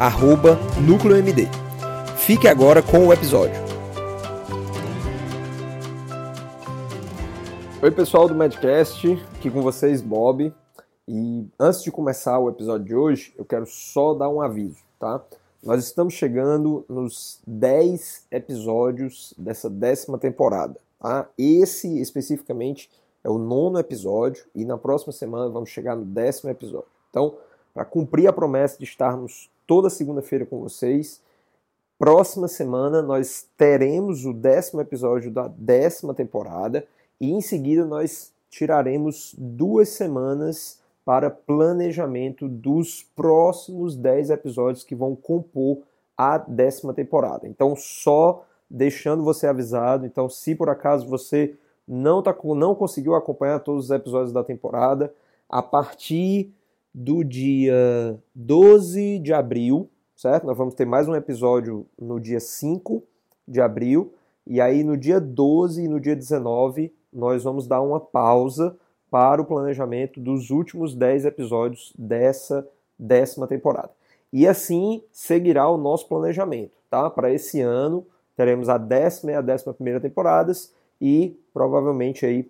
arroba NúcleoMD. Fique agora com o episódio. Oi pessoal do Medcast, aqui com vocês Bob. E antes de começar o episódio de hoje, eu quero só dar um aviso, tá? Nós estamos chegando nos 10 episódios dessa décima temporada, tá? Esse especificamente é o nono episódio e na próxima semana vamos chegar no décimo episódio. Então, para cumprir a promessa de estarmos toda segunda-feira com vocês, próxima semana nós teremos o décimo episódio da décima temporada e em seguida nós tiraremos duas semanas para planejamento dos próximos 10 episódios que vão compor a décima temporada. Então, só deixando você avisado. Então, se por acaso você não, tá, não conseguiu acompanhar todos os episódios da temporada, a partir do dia 12 de abril, certo? Nós vamos ter mais um episódio no dia 5 de abril. E aí, no dia 12 e no dia 19, nós vamos dar uma pausa para o planejamento dos últimos 10 episódios dessa décima temporada. E assim seguirá o nosso planejamento, tá? Para esse ano teremos a décima e a décima primeira temporadas e provavelmente aí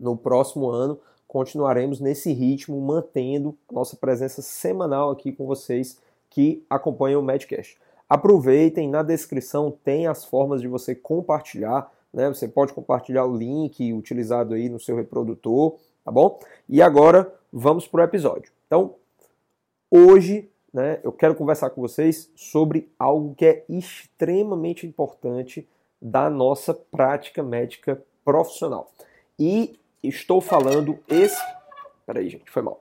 no próximo ano continuaremos nesse ritmo, mantendo nossa presença semanal aqui com vocês que acompanham o Medcast. Aproveitem, na descrição tem as formas de você compartilhar né? Você pode compartilhar o link utilizado aí no seu reprodutor, tá bom? E agora vamos para o episódio. Então, hoje, né, eu quero conversar com vocês sobre algo que é extremamente importante da nossa prática médica profissional. E estou falando esse, peraí, gente, foi mal.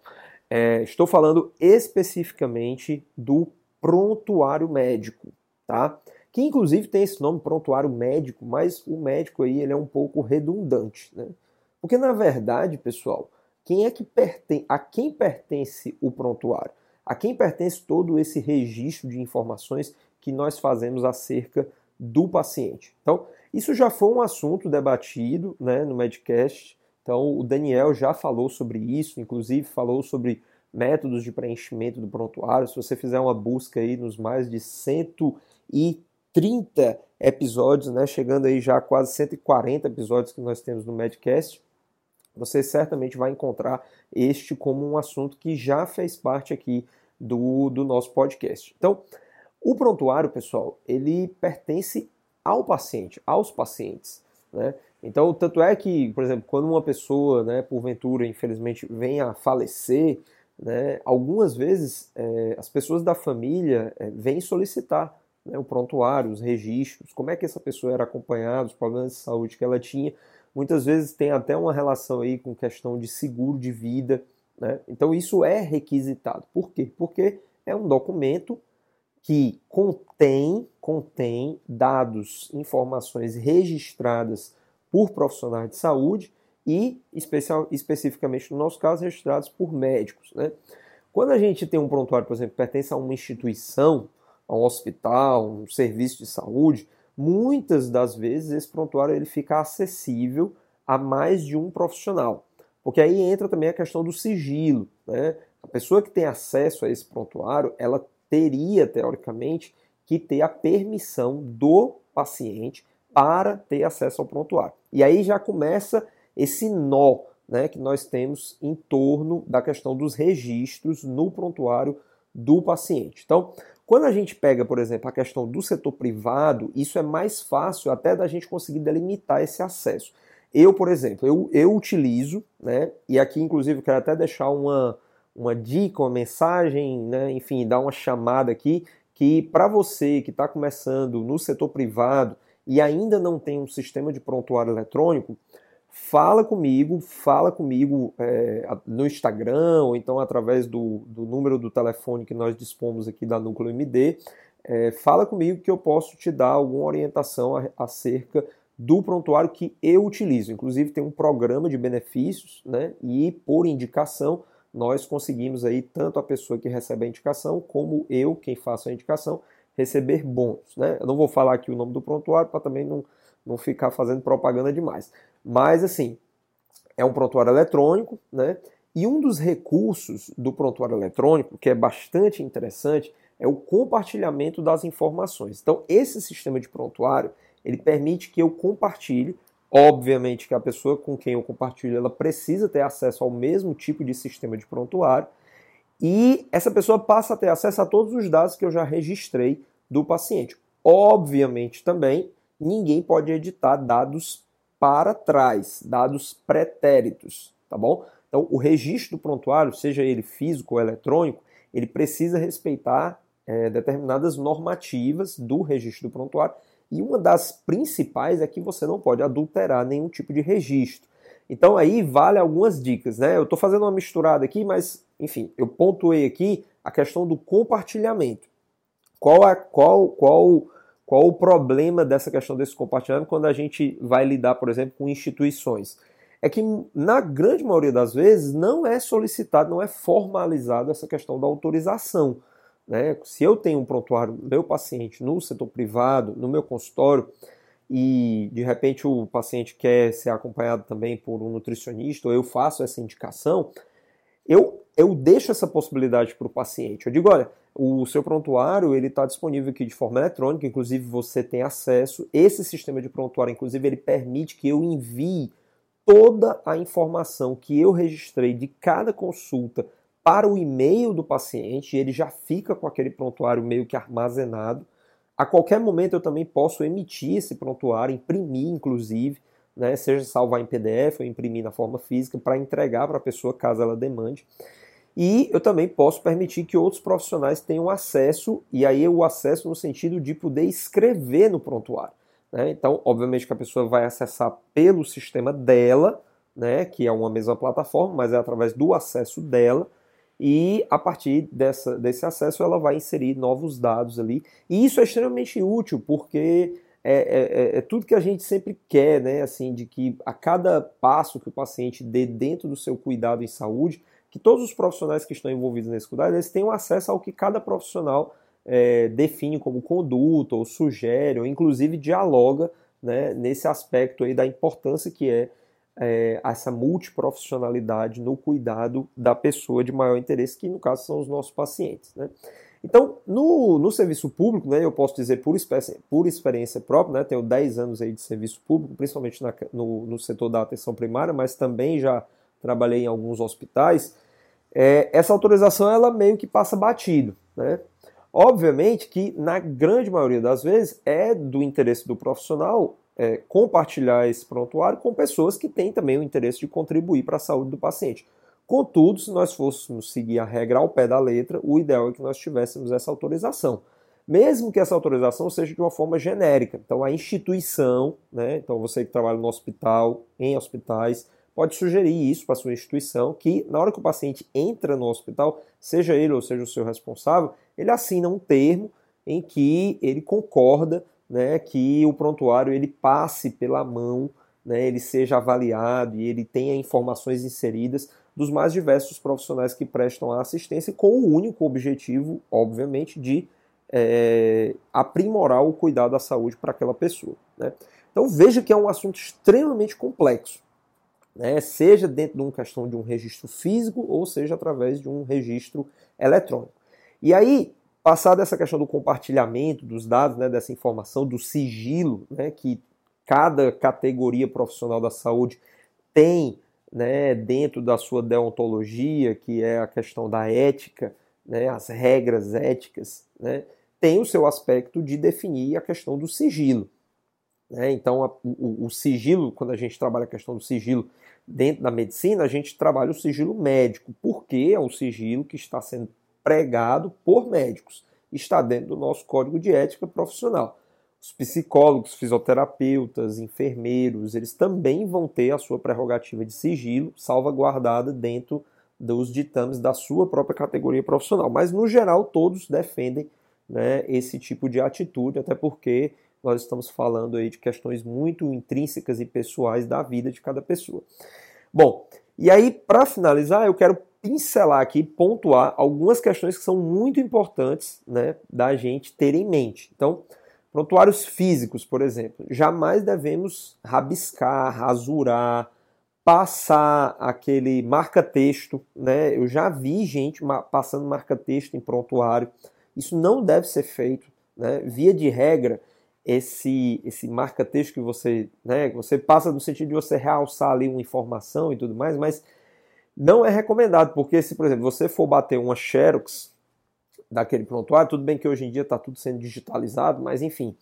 É, estou falando especificamente do prontuário médico, tá? que inclusive tem esse nome prontuário médico, mas o médico aí ele é um pouco redundante, né? Porque na verdade, pessoal, quem é que pertence, a quem pertence o prontuário? A quem pertence todo esse registro de informações que nós fazemos acerca do paciente? Então, isso já foi um assunto debatido né, no Medcast. Então, o Daniel já falou sobre isso, inclusive falou sobre métodos de preenchimento do prontuário. Se você fizer uma busca aí nos mais de 130 30 episódios, né, chegando aí já a quase 140 episódios que nós temos no Medcast, você certamente vai encontrar este como um assunto que já fez parte aqui do, do nosso podcast. Então, o prontuário, pessoal, ele pertence ao paciente, aos pacientes. Né? Então, tanto é que, por exemplo, quando uma pessoa, né, porventura, infelizmente, vem a falecer, né, algumas vezes é, as pessoas da família é, vêm solicitar né, o prontuário, os registros, como é que essa pessoa era acompanhada, os problemas de saúde que ela tinha. Muitas vezes tem até uma relação aí com questão de seguro de vida. Né? Então isso é requisitado. Por quê? Porque é um documento que contém, contém dados, informações registradas por profissionais de saúde e especial, especificamente no nosso caso registrados por médicos. Né? Quando a gente tem um prontuário, por exemplo, que pertence a uma instituição, a um hospital, um serviço de saúde, muitas das vezes esse prontuário ele fica acessível a mais de um profissional. Porque aí entra também a questão do sigilo. Né? A pessoa que tem acesso a esse prontuário, ela teria, teoricamente, que ter a permissão do paciente para ter acesso ao prontuário. E aí já começa esse nó né, que nós temos em torno da questão dos registros no prontuário do paciente. Então, quando a gente pega, por exemplo, a questão do setor privado, isso é mais fácil até da gente conseguir delimitar esse acesso. Eu, por exemplo, eu, eu utilizo, né, e aqui inclusive quero até deixar uma, uma dica, uma mensagem, né, enfim, dar uma chamada aqui, que para você que está começando no setor privado e ainda não tem um sistema de prontuário eletrônico, fala comigo, fala comigo é, no Instagram ou então através do, do, número do telefone que nós dispomos aqui da Núcleo MD. É, fala comigo que eu posso te dar alguma orientação acerca do prontuário que eu utilizo. Inclusive tem um programa de benefícios, né? E por indicação nós conseguimos aí tanto a pessoa que recebe a indicação como eu, quem faço a indicação, receber bônus, né? Eu não vou falar aqui o nome do prontuário para também não, não ficar fazendo propaganda demais. Mas assim, é um prontuário eletrônico, né? E um dos recursos do prontuário eletrônico, que é bastante interessante, é o compartilhamento das informações. Então, esse sistema de prontuário, ele permite que eu compartilhe Obviamente que a pessoa com quem eu compartilho, ela precisa ter acesso ao mesmo tipo de sistema de prontuário e essa pessoa passa a ter acesso a todos os dados que eu já registrei do paciente. Obviamente também, ninguém pode editar dados para trás, dados pretéritos, tá bom? Então, o registro do prontuário, seja ele físico ou eletrônico, ele precisa respeitar é, determinadas normativas do registro do prontuário e uma das principais é que você não pode adulterar nenhum tipo de registro. Então aí vale algumas dicas, né? Eu estou fazendo uma misturada aqui, mas enfim, eu pontuei aqui a questão do compartilhamento. Qual é qual qual qual o problema dessa questão desse compartilhamento quando a gente vai lidar, por exemplo, com instituições? É que na grande maioria das vezes não é solicitado, não é formalizado essa questão da autorização. Né? Se eu tenho um prontuário meu paciente no setor privado, no meu consultório, e de repente o paciente quer ser acompanhado também por um nutricionista, ou eu faço essa indicação, eu, eu deixo essa possibilidade para o paciente. Eu digo, olha, o seu prontuário ele está disponível aqui de forma eletrônica, inclusive você tem acesso. Esse sistema de prontuário, inclusive, ele permite que eu envie toda a informação que eu registrei de cada consulta para o e-mail do paciente, ele já fica com aquele prontuário meio que armazenado. A qualquer momento eu também posso emitir esse prontuário, imprimir inclusive, né, seja salvar em PDF ou imprimir na forma física para entregar para a pessoa caso ela demande. E eu também posso permitir que outros profissionais tenham acesso, e aí o acesso no sentido de poder escrever no prontuário. Né? Então, obviamente que a pessoa vai acessar pelo sistema dela, né, que é uma mesma plataforma, mas é através do acesso dela, e a partir dessa, desse acesso ela vai inserir novos dados ali. E isso é extremamente útil porque é, é, é, é, tudo que a gente sempre quer, né? Assim, de que a cada passo que o paciente dê dentro do seu cuidado em saúde, que todos os profissionais que estão envolvidos nesse cuidado, eles tenham acesso ao que cada profissional é, define como conduta, ou sugere, ou inclusive dialoga né, nesse aspecto aí da importância que é é, essa multiprofissionalidade no cuidado da pessoa de maior interesse, que no caso são os nossos pacientes. Né? Então, no, no serviço público, né, eu posso dizer por experiência, por experiência própria, né, tenho 10 anos aí de serviço público, principalmente na, no, no setor da atenção primária, mas também já trabalhei em alguns hospitais, é, essa autorização ela meio que passa batido. Né? Obviamente que, na grande maioria das vezes, é do interesse do profissional é, compartilhar esse prontuário com pessoas que têm também o interesse de contribuir para a saúde do paciente. Contudo, se nós fôssemos seguir a regra ao pé da letra, o ideal é que nós tivéssemos essa autorização. Mesmo que essa autorização seja de uma forma genérica. Então, a instituição, né, então você que trabalha no hospital, em hospitais, pode sugerir isso para sua instituição, que na hora que o paciente entra no hospital, seja ele ou seja o seu responsável, ele assina um termo em que ele concorda né, que o prontuário ele passe pela mão, né, ele seja avaliado e ele tenha informações inseridas dos mais diversos profissionais que prestam a assistência, com o único objetivo, obviamente, de é, aprimorar o cuidado da saúde para aquela pessoa. Né? Então veja que é um assunto extremamente complexo, né? seja dentro de uma questão de um registro físico ou seja através de um registro eletrônico. E aí, Passada essa questão do compartilhamento dos dados, né, dessa informação, do sigilo, né, que cada categoria profissional da saúde tem né, dentro da sua deontologia, que é a questão da ética, né, as regras éticas, né, tem o seu aspecto de definir a questão do sigilo. Né? Então, a, o, o, sigilo, quando a gente trabalha a questão do sigilo dentro da medicina, a gente trabalha o sigilo médico, porque é um sigilo que está sendo pregado por médicos. Está dentro do nosso código de ética profissional. Os psicólogos, fisioterapeutas, enfermeiros, eles também vão ter a sua prerrogativa de sigilo salvaguardada dentro dos ditames da sua própria categoria profissional. Mas, no geral, todos defendem né, esse tipo de atitude, até porque nós estamos falando aí de questões muito intrínsecas e pessoais da vida de cada pessoa. Bom, e aí, para finalizar, eu quero pincelar aqui, pontuar algumas questões que são muito importantes né, da gente ter em mente. Então, prontuários físicos, por exemplo, jamais devemos rabiscar, rasurar, passar aquele marca-texto. Né? Eu já vi gente passando marca-texto em prontuário. Isso não deve ser feito. Né? Via de regra, esse, esse marca-texto que você, né, você passa no sentido de você realçar ali uma informação e tudo mais, mas não é recomendado, porque se, por exemplo, você for bater uma Xerox daquele prontuário, tudo bem que hoje em dia está tudo sendo digitalizado, mas enfim,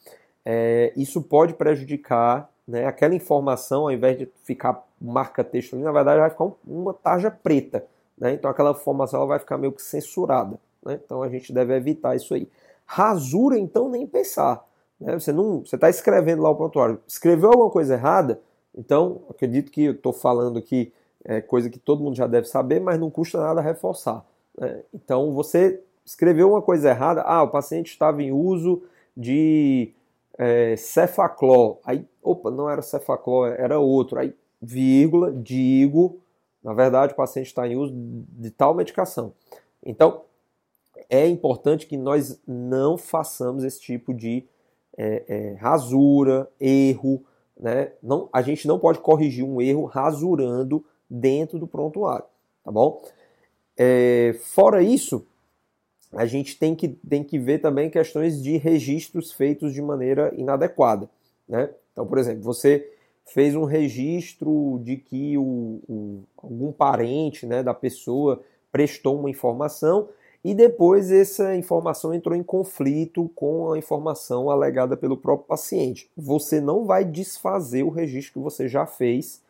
é, isso pode prejudicar né, aquela informação, ao invés de ficar marca-texto ali, na verdade vai ficar uma tarja preta. Né, então aquela informação ela vai ficar meio que censurada. Né, então a gente deve evitar isso aí. Rasura, então, nem pensar. Né, você não, você está escrevendo lá o prontuário, escreveu alguma coisa errada, então acredito que eu estou falando aqui é coisa que todo mundo já deve saber, mas não custa nada reforçar. Né? Então você escreveu uma coisa errada, ah, o paciente estava em uso de é, cefaclor, aí, opa, não era cefaclor, era outro, aí, vírgula, digo, na verdade o paciente está em uso de tal medicação. Então, é importante que nós não façamos esse tipo de é, é, rasura, erro, né? Não, a gente não pode corrigir um erro rasurando dentro do prontuário, tá bom? É, fora isso, a gente tem que, tem que ver também questões de registros feitos de maneira inadequada, né? Então, por exemplo, você fez um registro de que o, o, algum parente né, da pessoa prestou uma informação e depois essa informação entrou em conflito com a informação alegada pelo próprio paciente. Você não vai desfazer o registro que você já fez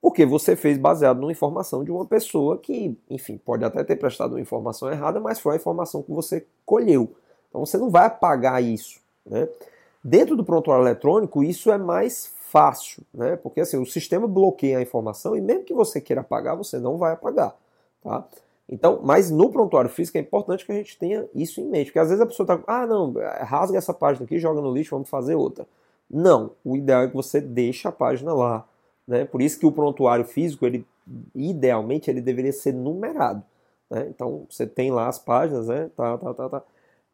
porque você fez baseado numa informação de uma pessoa que, enfim, pode até ter prestado uma informação errada, mas foi a informação que você colheu. Então você não vai apagar isso. Né? Dentro do prontuário eletrônico, isso é mais fácil, né? porque assim, o sistema bloqueia a informação e mesmo que você queira apagar, você não vai apagar. Tá? Então, mas no prontuário físico é importante que a gente tenha isso em mente, porque às vezes a pessoa está, ah, não, rasga essa página aqui, joga no lixo, vamos fazer outra. Não, o ideal é que você deixe a página lá, né? Por isso que o prontuário físico, ele idealmente, ele deveria ser numerado. Né? Então você tem lá as páginas, né? Tá, tá, tá, tá.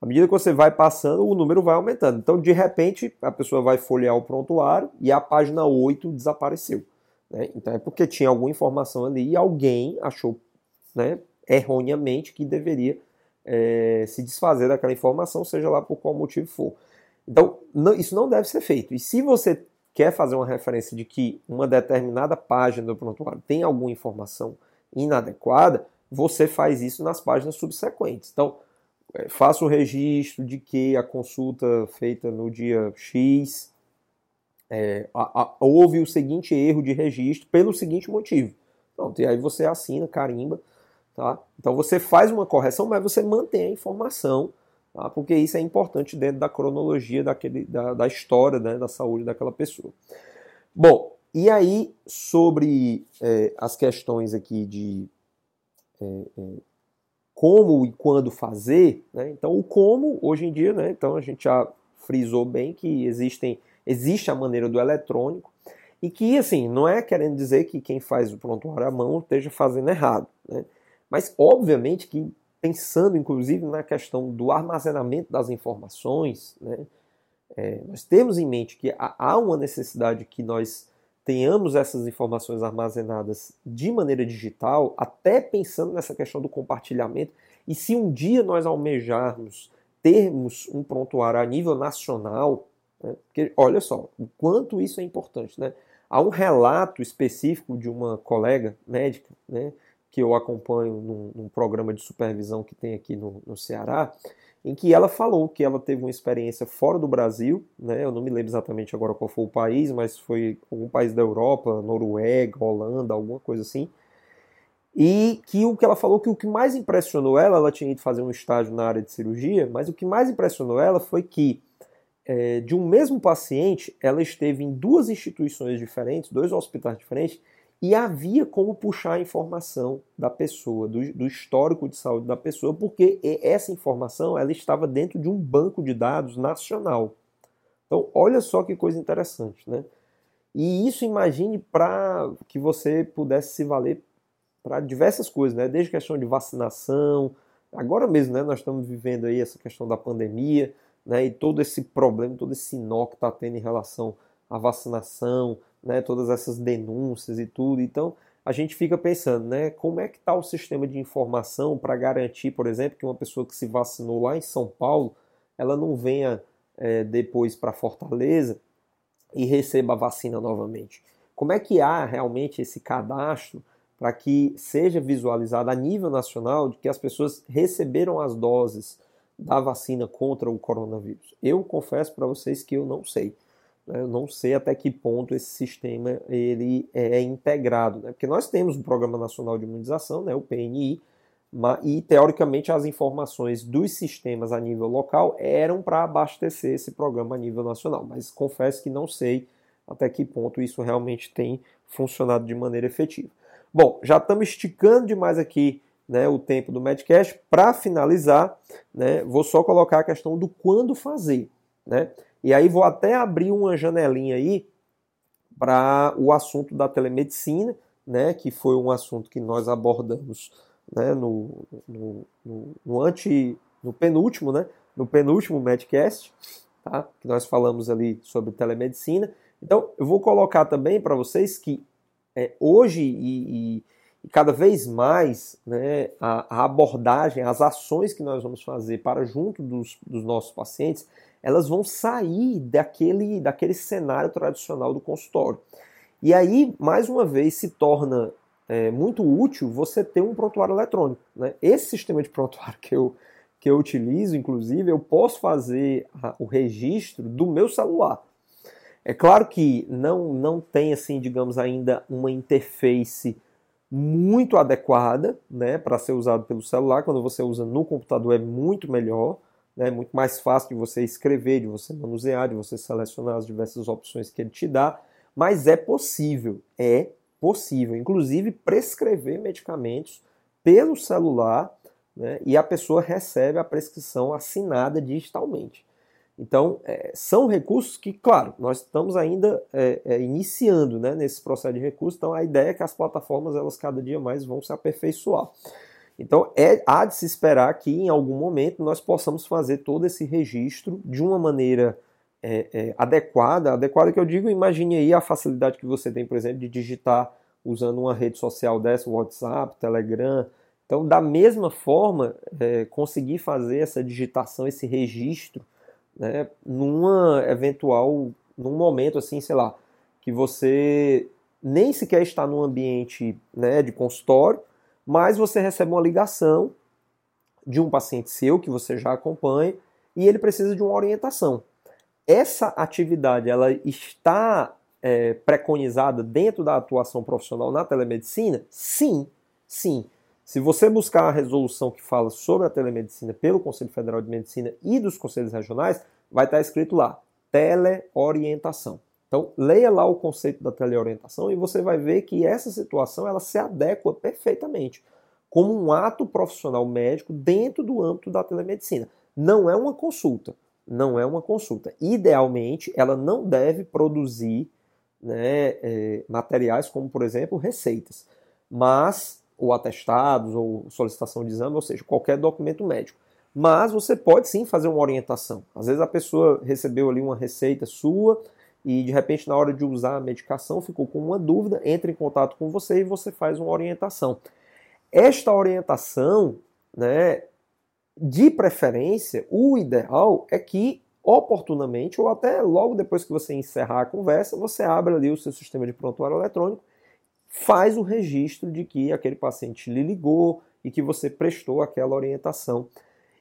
À medida que você vai passando, o número vai aumentando. Então, de repente, a pessoa vai folhear o prontuário e a página 8 desapareceu. Né? Então é porque tinha alguma informação ali e alguém achou né, erroneamente que deveria é, se desfazer daquela informação, seja lá por qual motivo for. Então, não, isso não deve ser feito. E se você quer fazer uma referência de que uma determinada página do prontuário tem alguma informação inadequada, você faz isso nas páginas subsequentes. Então, é, faça o registro de que a consulta feita no dia X é, a, a, houve o seguinte erro de registro pelo seguinte motivo. Pronto, e aí você assina, carimba, tá? Então você faz uma correção, mas você mantém a informação tá? porque isso é importante dentro da cronologia daquele, da, da história né, da saúde daquela pessoa. Bom, e aí sobre é, as questões aqui de é, é, como e quando fazer, né? então o como hoje em dia, né? então a gente já frisou bem que existem, existe a maneira do eletrônico e que assim não é querendo dizer que quem faz o prontuário à mão esteja fazendo errado, né? Mas obviamente que pensando inclusive na questão do armazenamento das informações, né, é, nós temos em mente que há uma necessidade que nós tenhamos essas informações armazenadas de maneira digital, até pensando nessa questão do compartilhamento. E se um dia nós almejarmos termos um prontuário a nível nacional, né, porque olha só o quanto isso é importante, né? Há um relato específico de uma colega médica, né, que eu acompanho num, num programa de supervisão que tem aqui no, no, Ceará, em que ela falou que ela teve uma experiência fora do Brasil, né? Eu não me lembro exatamente agora qual foi o país, mas foi algum país da Europa, Noruega, Holanda, alguma coisa assim. E que o que ela falou que o que mais impressionou ela, ela tinha ido fazer um estágio na área de cirurgia, mas o que mais impressionou ela foi que é, de um mesmo paciente, ela esteve em duas instituições diferentes, dois hospitais diferentes, e havia como puxar a informação da pessoa, do, do, histórico de saúde da pessoa, porque essa informação ela estava dentro de um banco de dados nacional. Então, olha só que coisa interessante, né? E isso imagine para que você pudesse se valer para diversas coisas, né? Desde questão de vacinação, agora mesmo, né? Nós estamos vivendo aí essa questão da pandemia, né? E todo esse problema, todo esse nó que está tendo em relação à vacinação, né, todas essas denúncias e tudo. Então, a gente fica pensando, né, como é que está o sistema de informação para garantir, por exemplo, que uma pessoa que se vacinou lá em São Paulo, ela não venha é, depois para Fortaleza e receba a vacina novamente. Como é que há realmente esse cadastro para que seja visualizado a nível nacional de que as pessoas receberam as doses da vacina contra o coronavírus? Eu confesso para vocês que eu não sei. Né? Eu não sei até que ponto esse sistema ele é integrado, né? porque nós temos o Programa Nacional de Imunização, né, o PNI, e teoricamente as informações dos sistemas a nível local eram para abastecer esse programa a nível nacional, mas confesso que não sei até que ponto isso realmente tem funcionado de maneira efetiva. Bom, já estamos esticando demais aqui né, o tempo do Medcast. Para finalizar, né, vou só colocar a questão do quando fazer. Né? E aí vou até abrir uma janelinha aí para o assunto da telemedicina, né, que foi um assunto que nós abordamos né, no, no, no, no, anti, no penúltimo, né, no penúltimo Medcast, tá, que nós falamos ali sobre telemedicina. Então, eu vou colocar também para vocês que é, hoje e, e, e, cada vez mais né, a, a, abordagem, as ações que nós vamos fazer para junto dos, dos nossos pacientes, elas vão sair daquele, daquele cenário tradicional do consultório. E aí, mais uma vez, se torna é, muito útil você ter um prontuário eletrônico. Né? Esse sistema de prontuário que eu, que eu utilizo, inclusive, eu posso fazer a, o registro do meu celular. É claro que não, não tem, assim, digamos, ainda uma interface muito adequada né, para ser usado pelo celular. Quando você usa no computador é muito melhor é muito mais fácil de você escrever, de você manusear, de você selecionar as diversas opções que ele te dá, mas é possível, é possível, inclusive prescrever medicamentos pelo celular né, e a pessoa recebe a prescrição assinada digitalmente. Então, é, são recursos que, claro, nós estamos ainda é, é, iniciando né, nesse processo de recurso, então a ideia é que as plataformas, elas cada dia mais vão se aperfeiçoar. Então, é, há de se esperar que em algum momento nós possamos fazer todo esse registro de uma maneira é, é, adequada. Adequada que eu digo, imagine aí a facilidade que você tem, por exemplo, de digitar usando uma rede social dessa, WhatsApp, Telegram. Então, da mesma forma, é, conseguir fazer essa digitação, esse registro, né, numa eventual, num momento assim, sei lá, que você nem sequer está num ambiente né, de consultório, mas você recebe uma ligação de um paciente seu que você já acompanha e ele precisa de uma orientação. Essa atividade ela está é, preconizada dentro da atuação profissional na telemedicina? Sim, sim. Se você buscar a resolução que fala sobre a telemedicina pelo Conselho Federal de Medicina e dos conselhos regionais, vai estar escrito lá: teleorientação. Então, leia lá o conceito da teleorientação e você vai ver que essa situação ela se adequa perfeitamente como um ato profissional médico dentro do âmbito da telemedicina. Não é uma consulta, não é uma consulta. Idealmente, ela não deve produzir né, é, materiais como, por exemplo, receitas, mas ou atestados ou solicitação de exame, ou seja, qualquer documento médico. Mas você pode sim fazer uma orientação. Às vezes a pessoa recebeu ali uma receita sua e de repente na hora de usar a medicação ficou com uma dúvida, entra em contato com você e você faz uma orientação. Esta orientação, né, de preferência, o ideal é que oportunamente ou até logo depois que você encerrar a conversa, você abre ali o seu sistema de prontuário eletrônico, faz o registro de que aquele paciente lhe ligou e que você prestou aquela orientação.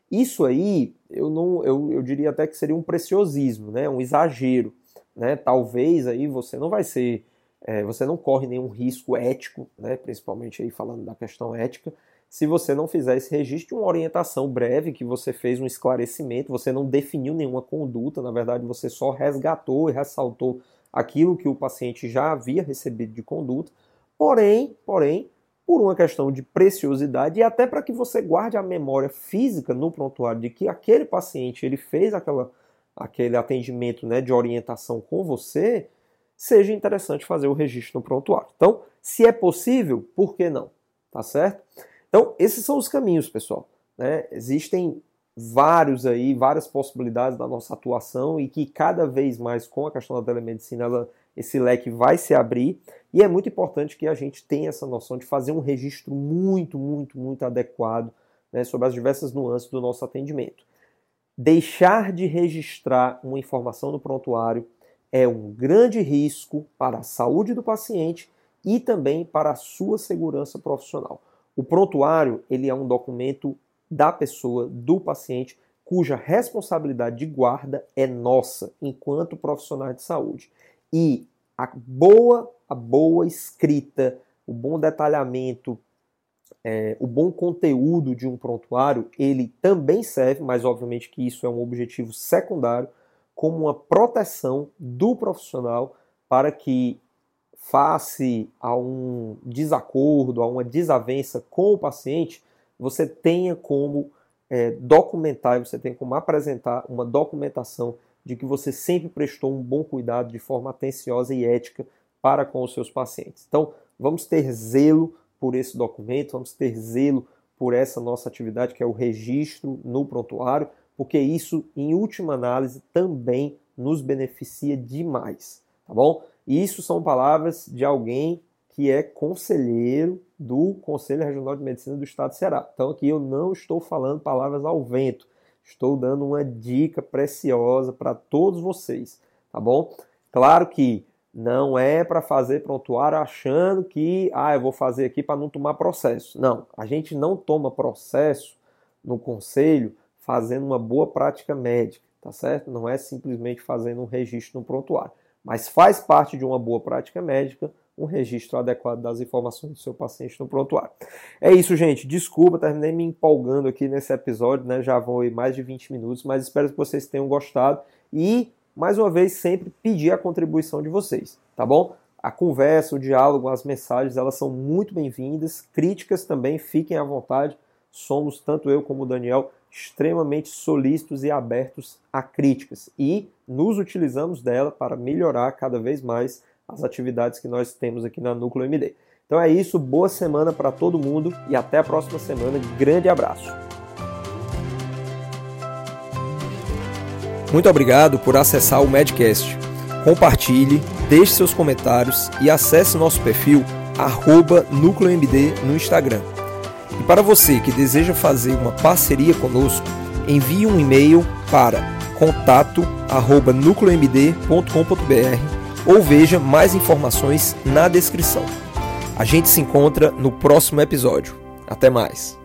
Isso aí, eu não, eu, eu diria até que seria um preciosismo, né, um exagero né? Talvez aí você não vai ser, é, você não corre nenhum risco ético, né? Principalmente aí falando da questão ética, se você não fizer esse registro de uma orientação breve, que você fez um esclarecimento, você não definiu nenhuma conduta, na verdade você só resgatou e ressaltou aquilo que o paciente já havia recebido de conduta, porém, porém, por uma questão de preciosidade e até para que você guarde a memória física no prontuário de que aquele paciente ele fez aquela, aquele atendimento né, de orientação com você, seja interessante fazer o registro no prontuário. Então, se é possível, por que não? Tá certo? Então, esses são os caminhos, pessoal. Né? Existem vários aí, várias possibilidades da nossa atuação e que cada vez mais com a questão da telemedicina ela, esse leque vai se abrir e é muito importante que a gente tenha essa noção de fazer um registro muito, muito, muito adequado né, sobre as diversas nuances do nosso atendimento. Deixar de registrar uma informação no prontuário é um grande risco para a saúde do paciente e também para a sua segurança profissional. O prontuário ele é um documento da pessoa, do paciente, cuja responsabilidade de guarda é nossa, enquanto profissionais de saúde. E a boa, a boa escrita, o bom detalhamento, é, o bom conteúdo de um prontuário, ele também serve, mas obviamente que isso é um objetivo secundário, como uma proteção do profissional para que face a um desacordo, a uma desavença com o paciente, você tenha como é, documentar, você tem como apresentar uma documentação de que você sempre prestou um bom cuidado de forma atenciosa e ética para com os seus pacientes. Então, vamos ter zelo por esse documento, vamos ter zelo por essa nossa atividade, que é o registro no prontuário, porque isso, em última análise, também nos beneficia demais, tá bom? Isso são palavras de alguém que é conselheiro do Conselho Regional de Medicina do Estado de Ceará. Então aqui eu não estou falando palavras ao vento, estou dando uma dica preciosa para todos vocês, tá bom? Claro que não é para fazer prontuário achando que, ah, eu vou fazer aqui para não tomar processo. Não, a gente não toma processo no conselho fazendo uma boa prática médica, tá certo? Não é simplesmente fazendo um registro no prontuário mas faz parte de uma boa prática médica um registro adequado das informações do seu paciente no prontuário. É isso, gente. Desculpa, terminei me empolgando aqui nesse episódio, né? Já vão aí mais de 20 minutos, mas espero que vocês tenham gostado e, mais uma vez, sempre pedir a contribuição de vocês, tá bom? A conversa, o diálogo, as mensagens, elas são muito bem-vindas. Críticas também, fiquem à vontade. Somos, tanto eu como o Daniel, extremamente solícitos e abertos a críticas e nos utilizamos dela para melhorar cada vez mais as atividades que nós temos aqui na Núcleo MD. Então é isso, boa semana para todo mundo e até a próxima semana. Grande abraço. Muito obrigado por acessar o Medcast. Compartilhe, deixe seus comentários e acesse nosso perfil NúcleoMD no Instagram. E para você que deseja fazer uma parceria conosco, envie um e-mail para contato@nucleomd.com.br ou veja mais informações na descrição. A gente se encontra no próximo episódio. Até mais.